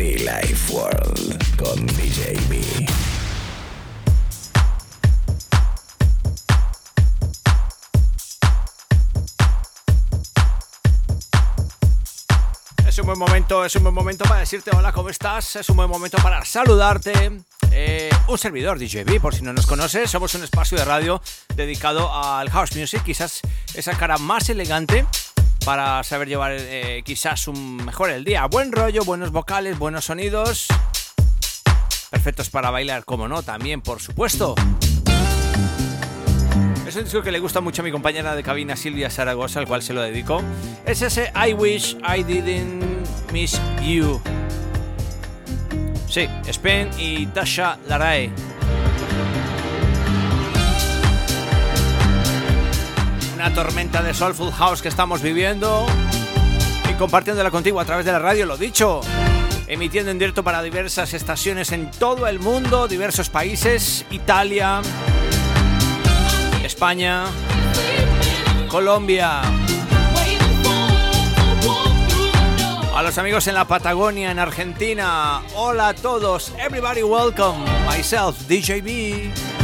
Life World con DJ. Es un buen momento, es un buen momento para decirte hola, ¿cómo estás? Es un buen momento para saludarte. Eh, un servidor DJB, por si no nos conoces, somos un espacio de radio dedicado al house music, quizás esa cara más elegante para saber llevar eh, quizás un mejor el día. Buen rollo, buenos vocales, buenos sonidos, perfectos para bailar, como no, también, por supuesto. Es un disco que le gusta mucho a mi compañera de cabina Silvia Zaragoza, al cual se lo dedico. Es ese I Wish I Didn't Miss You. Sí, Spen y Tasha Larae. Una tormenta de Soulful House que estamos viviendo y compartiéndola contigo a través de la radio, lo dicho. Emitiendo en directo para diversas estaciones en todo el mundo, diversos países, Italia, España, Colombia. A los amigos en la Patagonia, en Argentina. Hola a todos. Everybody welcome. Myself, DJB.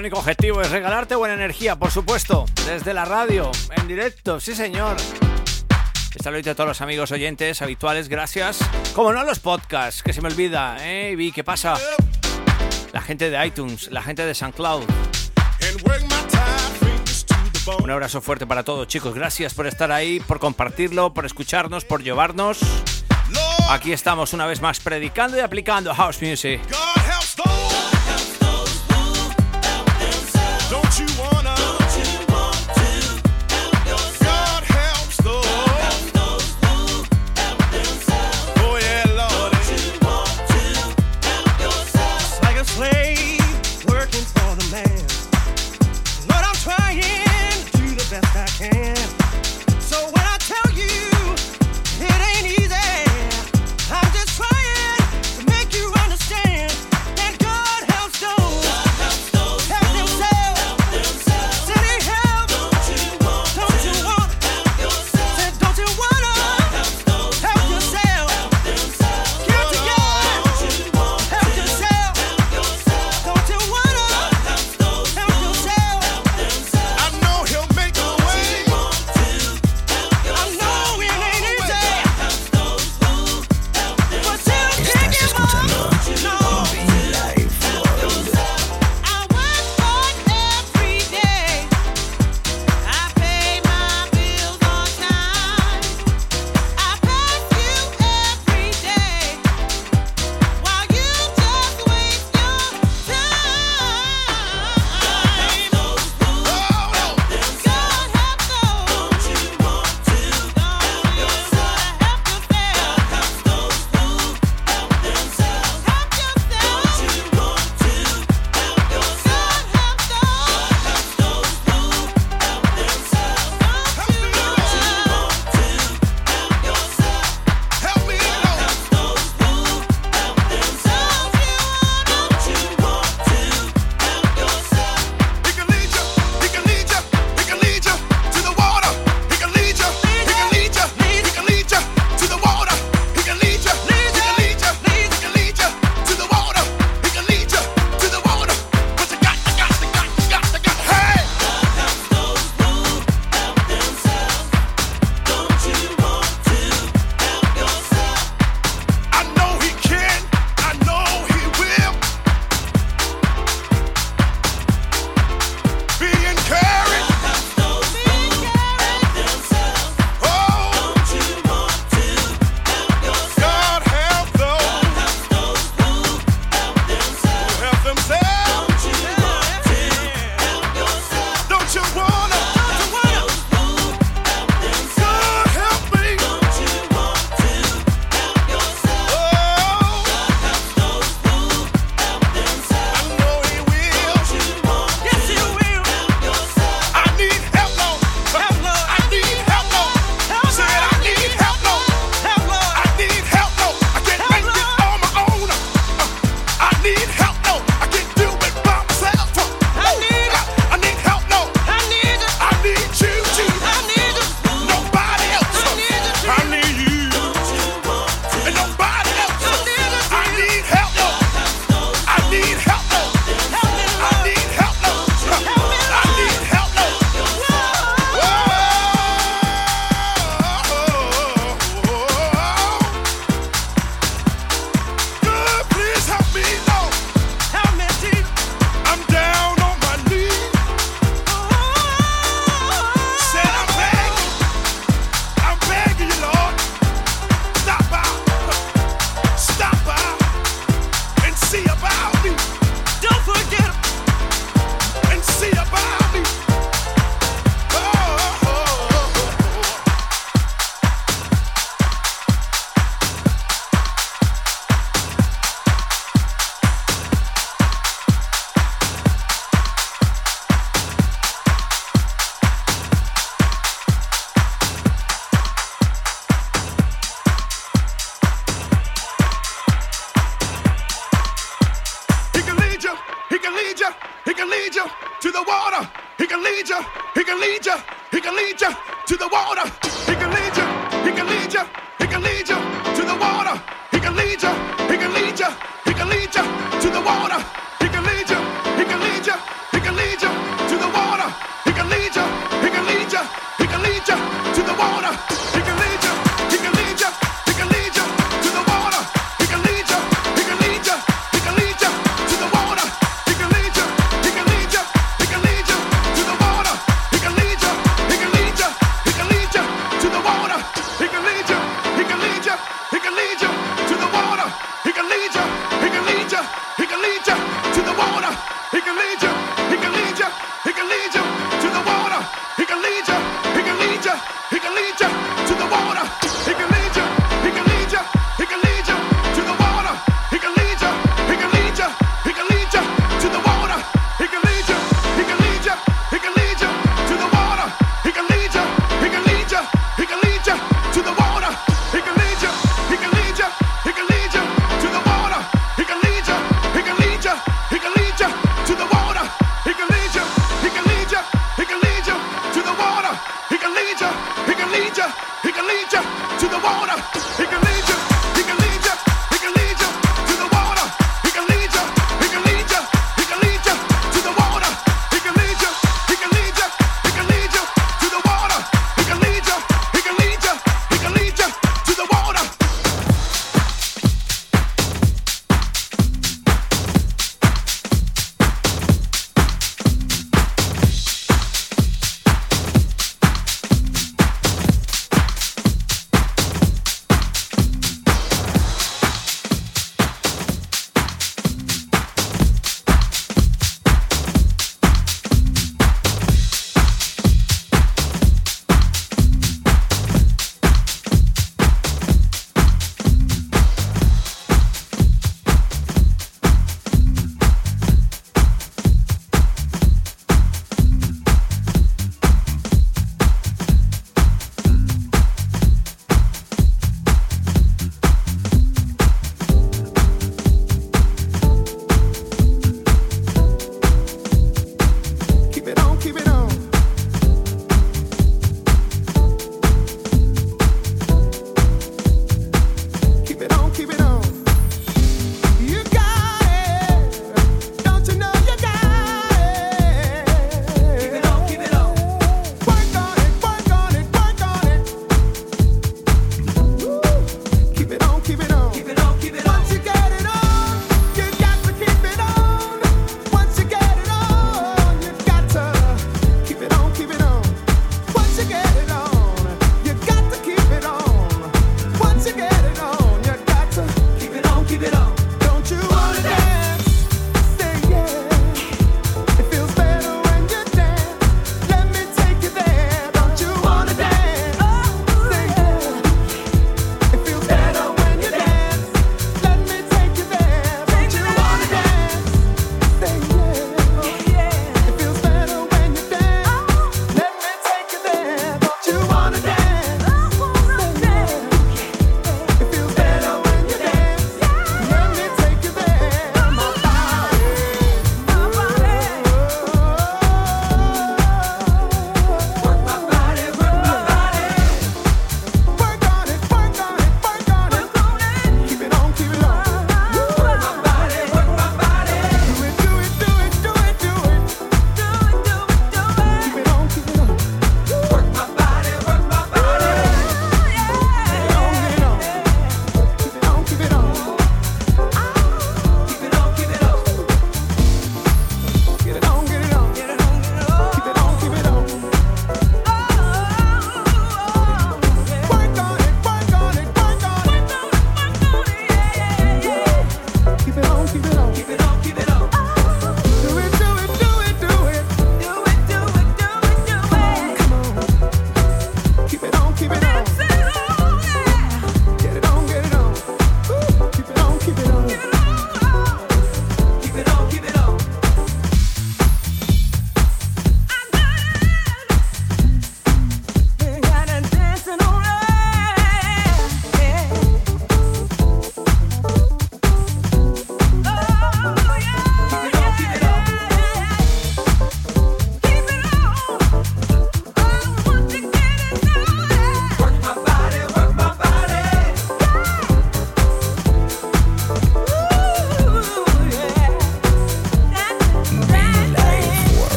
Único objetivo es regalarte buena energía, por supuesto, desde la radio, en directo, sí señor. Saludito a todos los amigos oyentes habituales, gracias. Como no a los podcasts, que se me olvida, ¿eh? Vi, ¿qué pasa? La gente de iTunes, la gente de SoundCloud. Un abrazo fuerte para todos, chicos. Gracias por estar ahí, por compartirlo, por escucharnos, por llevarnos. Aquí estamos una vez más predicando y aplicando house music.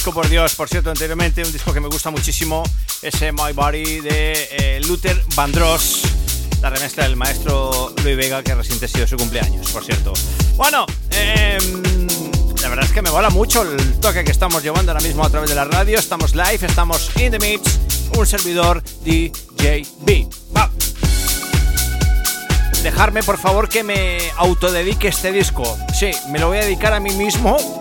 Disco, por Dios. Por cierto, anteriormente un disco que me gusta muchísimo, ese My Body de eh, Luther Vandross, la remezcla del maestro Luis Vega, que reciente ha sido su cumpleaños, por cierto. Bueno, em, la verdad es que me mola mucho el toque que estamos llevando ahora mismo a través de la radio. Estamos live, estamos in the mix, un servidor DJB. Va. Dejarme por favor que me autodedique este disco. Sí, me lo voy a dedicar a mí mismo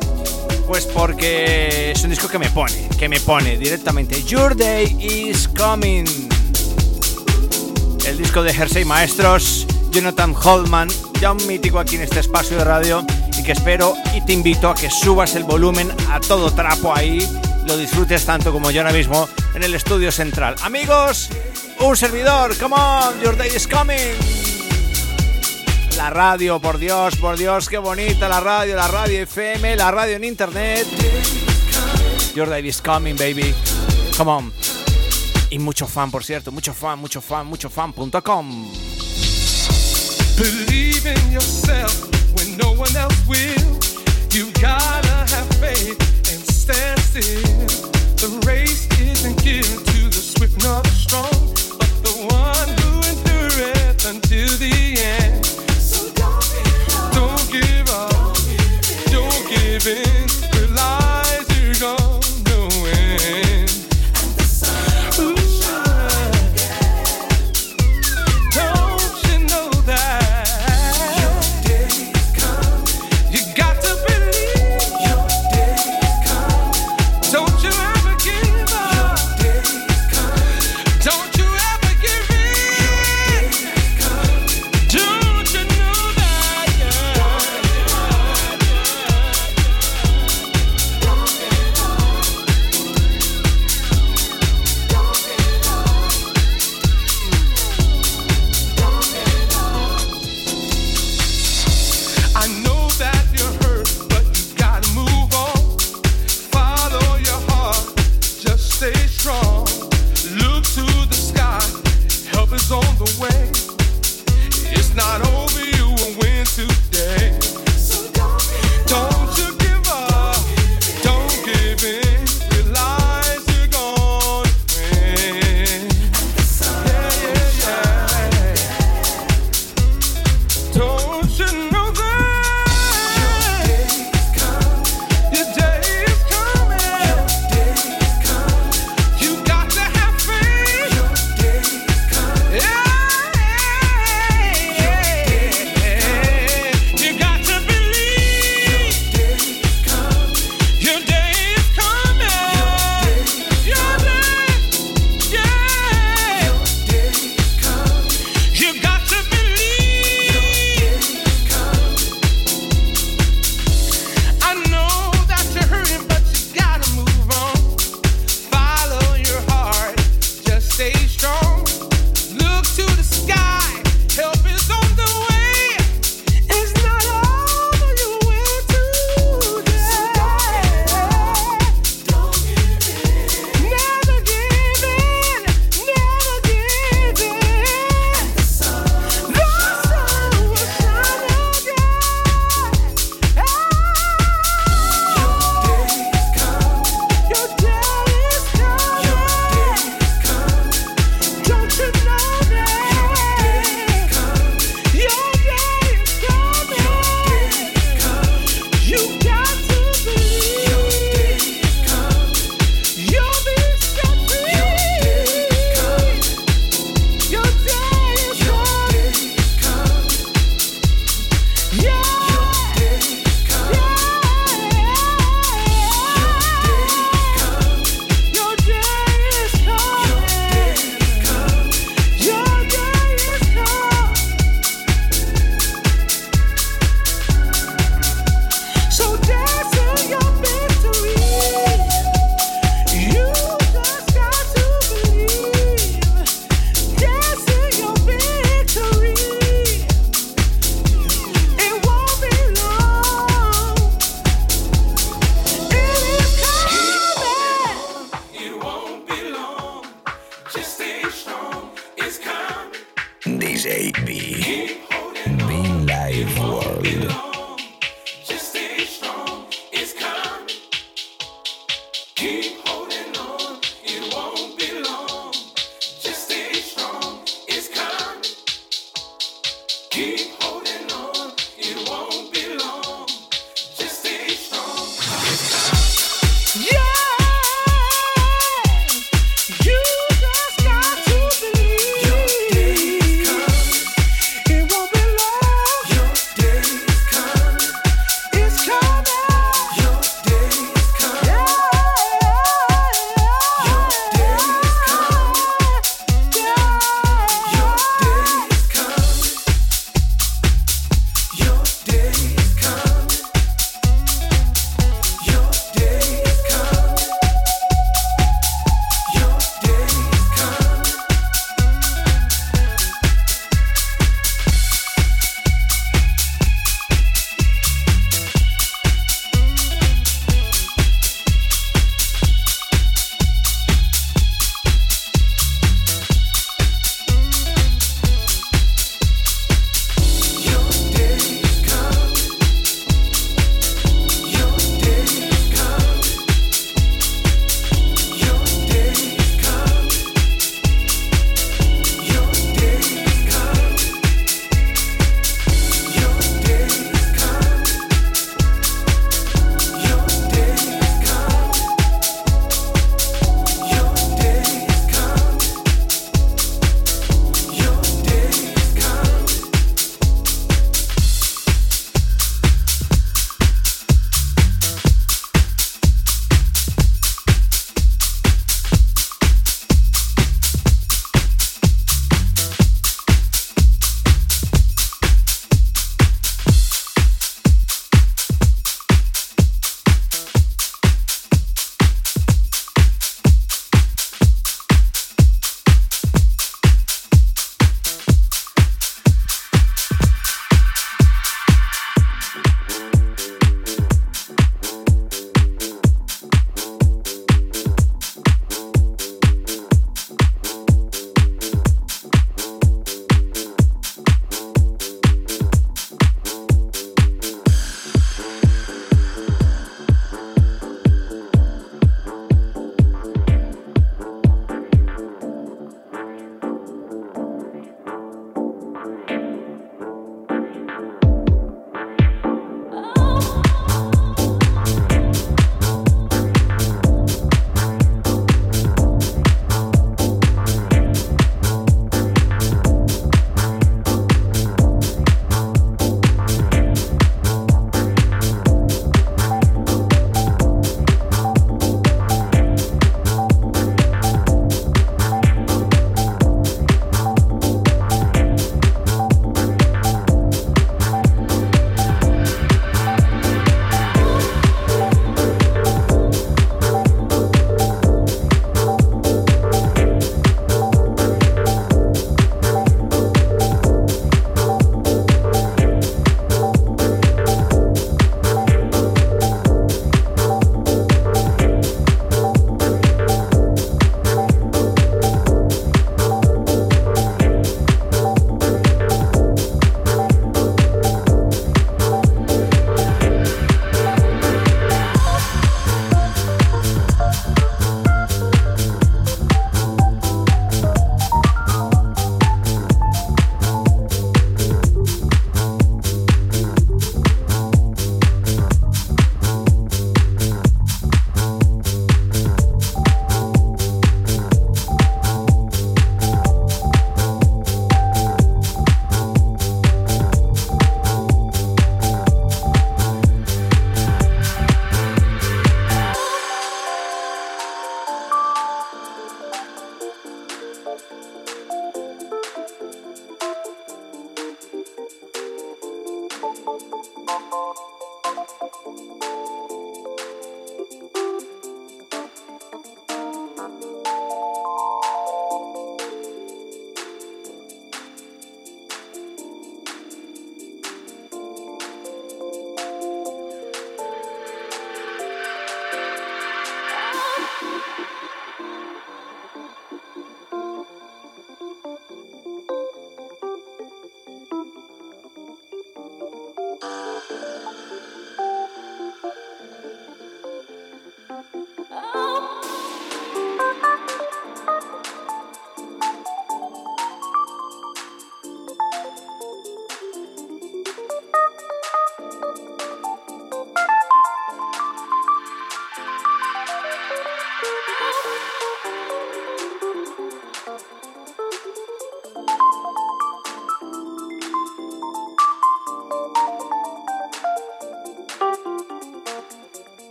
pues porque es un disco que me pone, que me pone directamente. Your Day is Coming. El disco de Jersey Maestros, Jonathan Holman, ya un mítico aquí en este espacio de radio y que espero y te invito a que subas el volumen a todo trapo ahí, lo disfrutes tanto como yo ahora mismo en el estudio central. Amigos, un servidor, come on, Your Day is Coming la radio, por Dios, por Dios, qué bonita la radio, la radio FM, la radio en internet. Your day is coming, baby. Come on. Y mucho fan, por cierto, mucho fan, mucho fan, mucho fan.com. Believe in yourself when no one else will. You gotta have faith and stand still. The race isn't given to the swift nor the strong, but the one who living.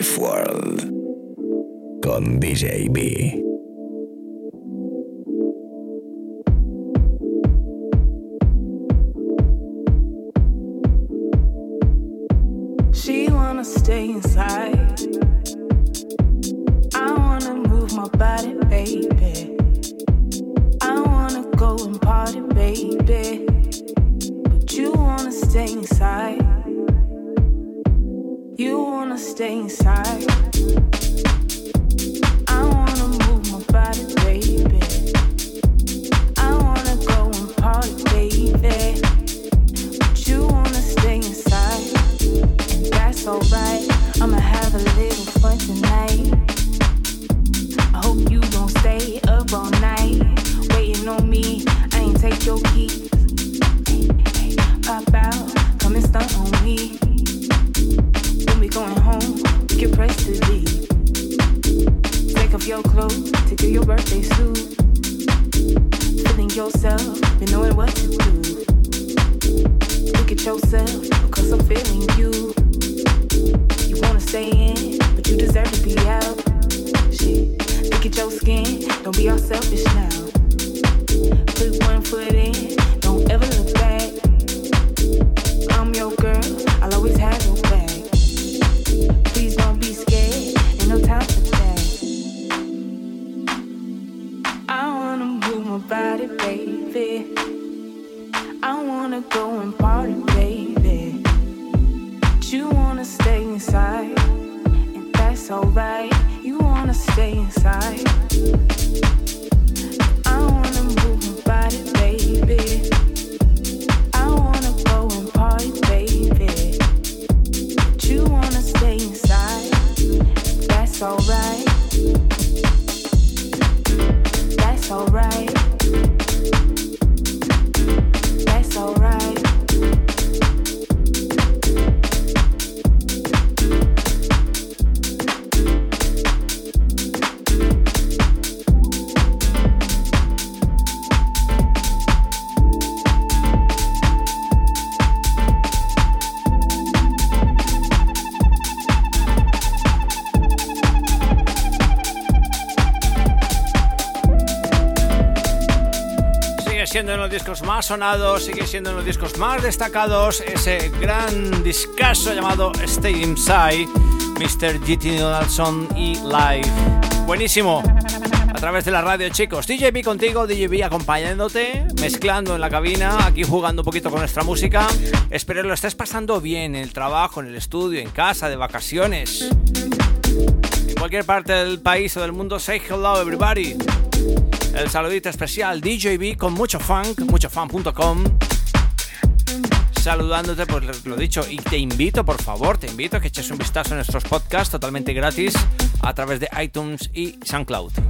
World con DJ B. más sonados, sigue siendo en los discos más destacados ese gran discazo llamado Stay Inside, Mr. GT Donaldson y Live. Buenísimo. A través de la radio, chicos. DJB contigo, DJB acompañándote, mezclando en la cabina, aquí jugando un poquito con nuestra música. Espero lo estés pasando bien en el trabajo, en el estudio, en casa, de vacaciones. En cualquier parte del país o del mundo, say hello everybody. El saludito especial DJB con mucho funk, muchofan.com. Saludándote, pues lo dicho, y te invito, por favor, te invito a que eches un vistazo a nuestros podcasts totalmente gratis a través de iTunes y SoundCloud.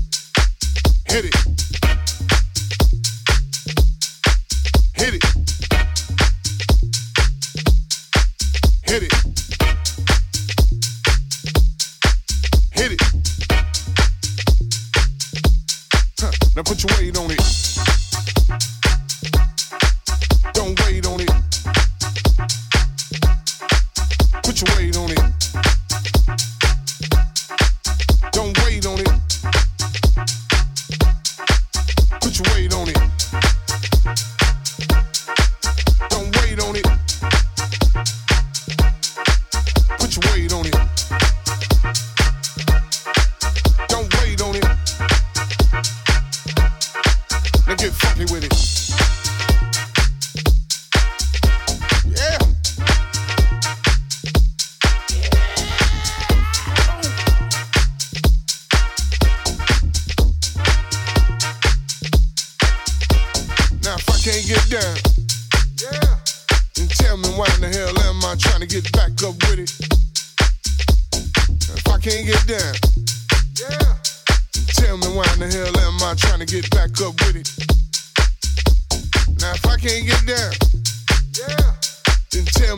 Now put your weight on it.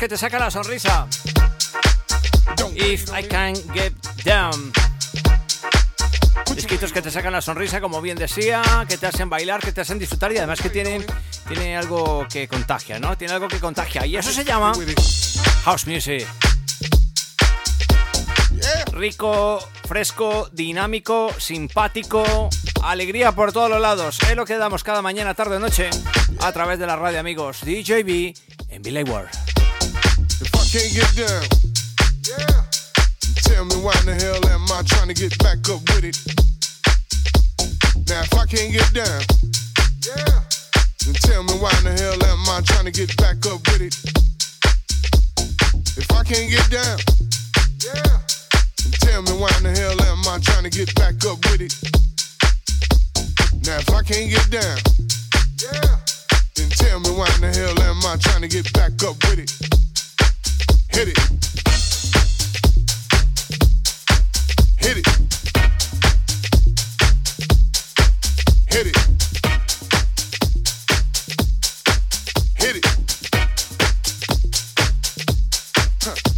Que te sacan la sonrisa. If I can get down. Disquitos que te sacan la sonrisa, como bien decía, que te hacen bailar, que te hacen disfrutar y además que tienen, tiene algo que contagia, ¿no? Tiene algo que contagia. Y eso se llama. House Music. Rico, fresco, dinámico, simpático, alegría por todos los lados. Es lo que damos cada mañana, tarde noche a través de la radio, amigos. DJB en Billy World. Can't get down, yeah, tell me why in the hell am I trying to get back up with it? Now if I can't get down, yeah, then tell me why in the hell am I trying to get back up with it? If I can't get down, yeah, then tell me why in the hell am I trying to get back up with it? Now if I can't get down, yeah, then tell me why in the hell am I trying to get back up with it? Hit it. Hit it. Hit it. Hit it.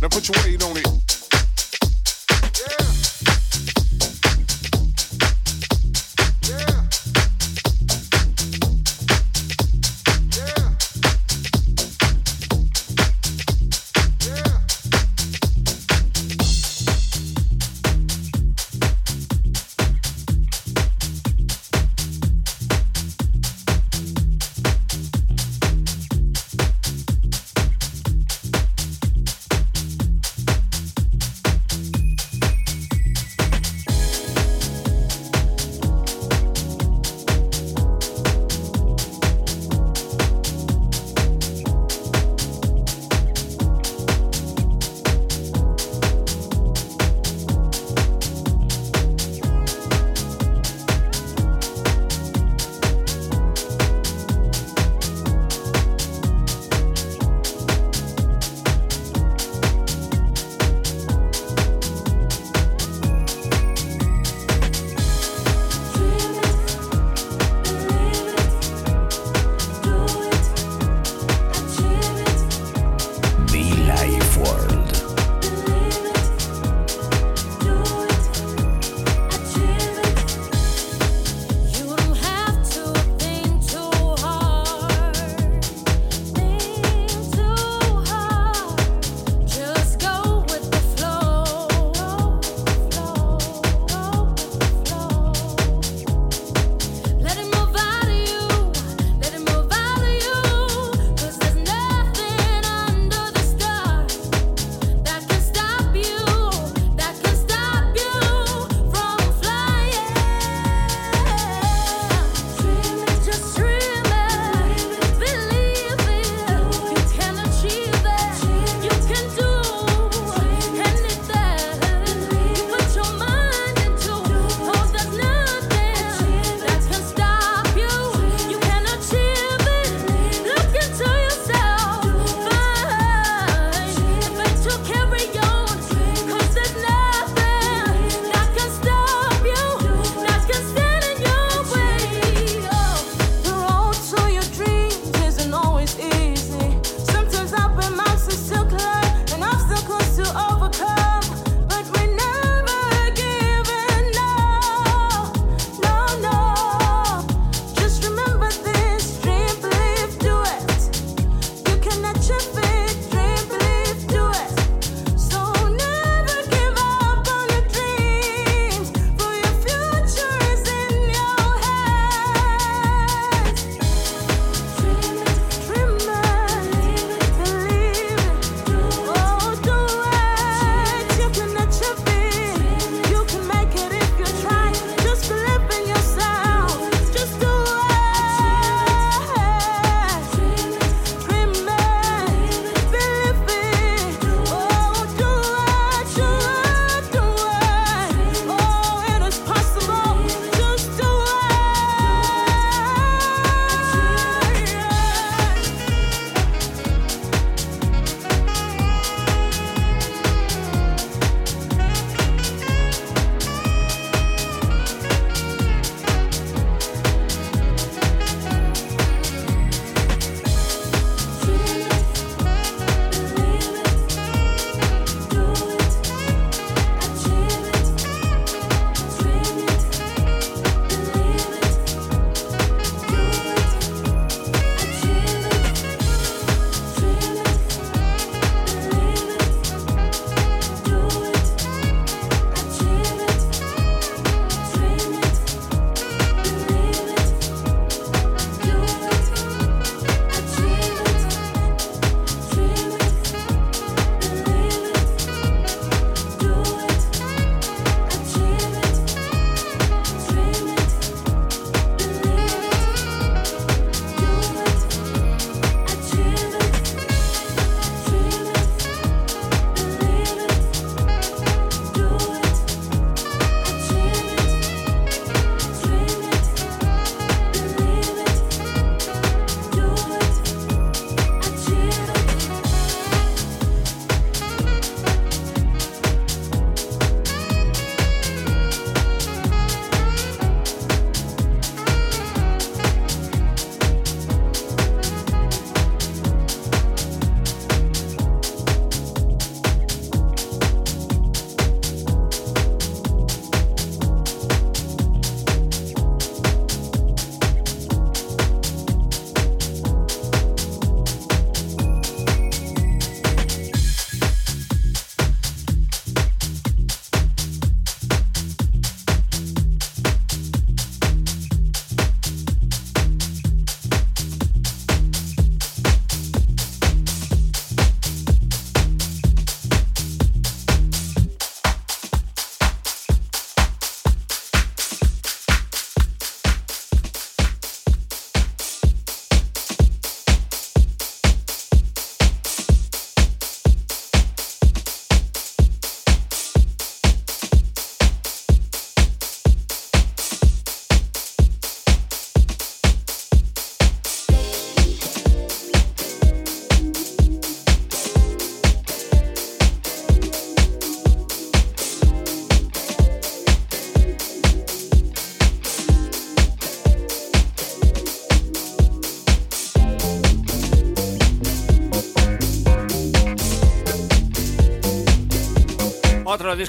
Now put your weight on it.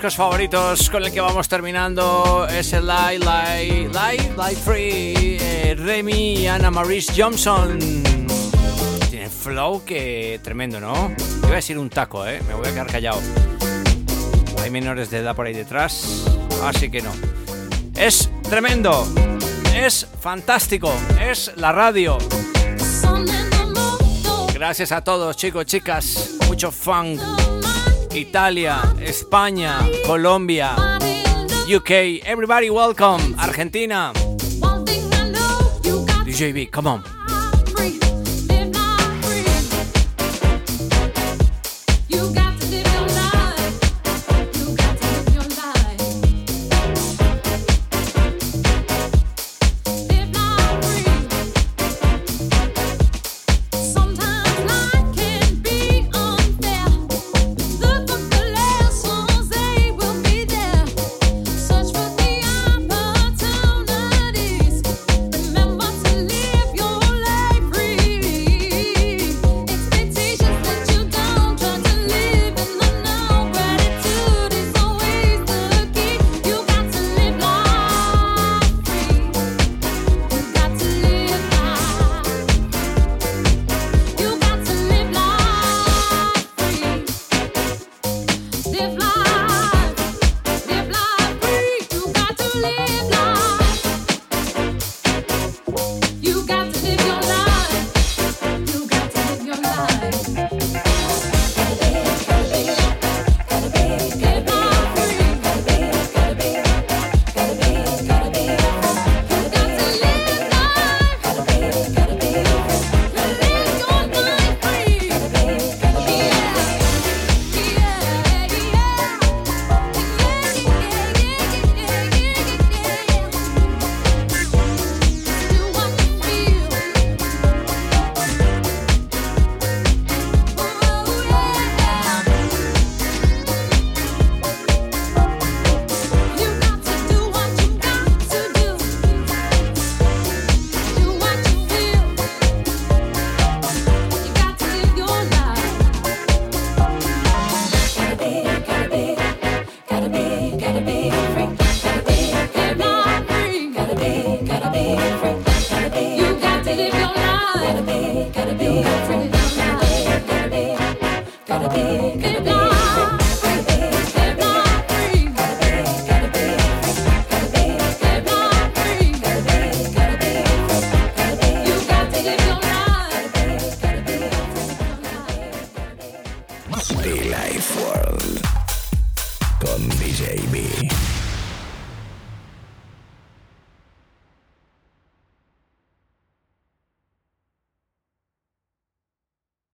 Discos favoritos con el que vamos terminando es el Live, Live, Live, Live Free, eh, Remy y Anna Maurice Johnson. Tiene flow que tremendo, ¿no? Iba a decir un taco, ¿eh? Me voy a quedar callado. Hay menores de edad por ahí detrás, así que no. Es tremendo, es fantástico, es la radio. Gracias a todos, chicos, chicas. Mucho funk. Italia, España, Colombia, UK. Everybody welcome. Argentina. DJB, come on.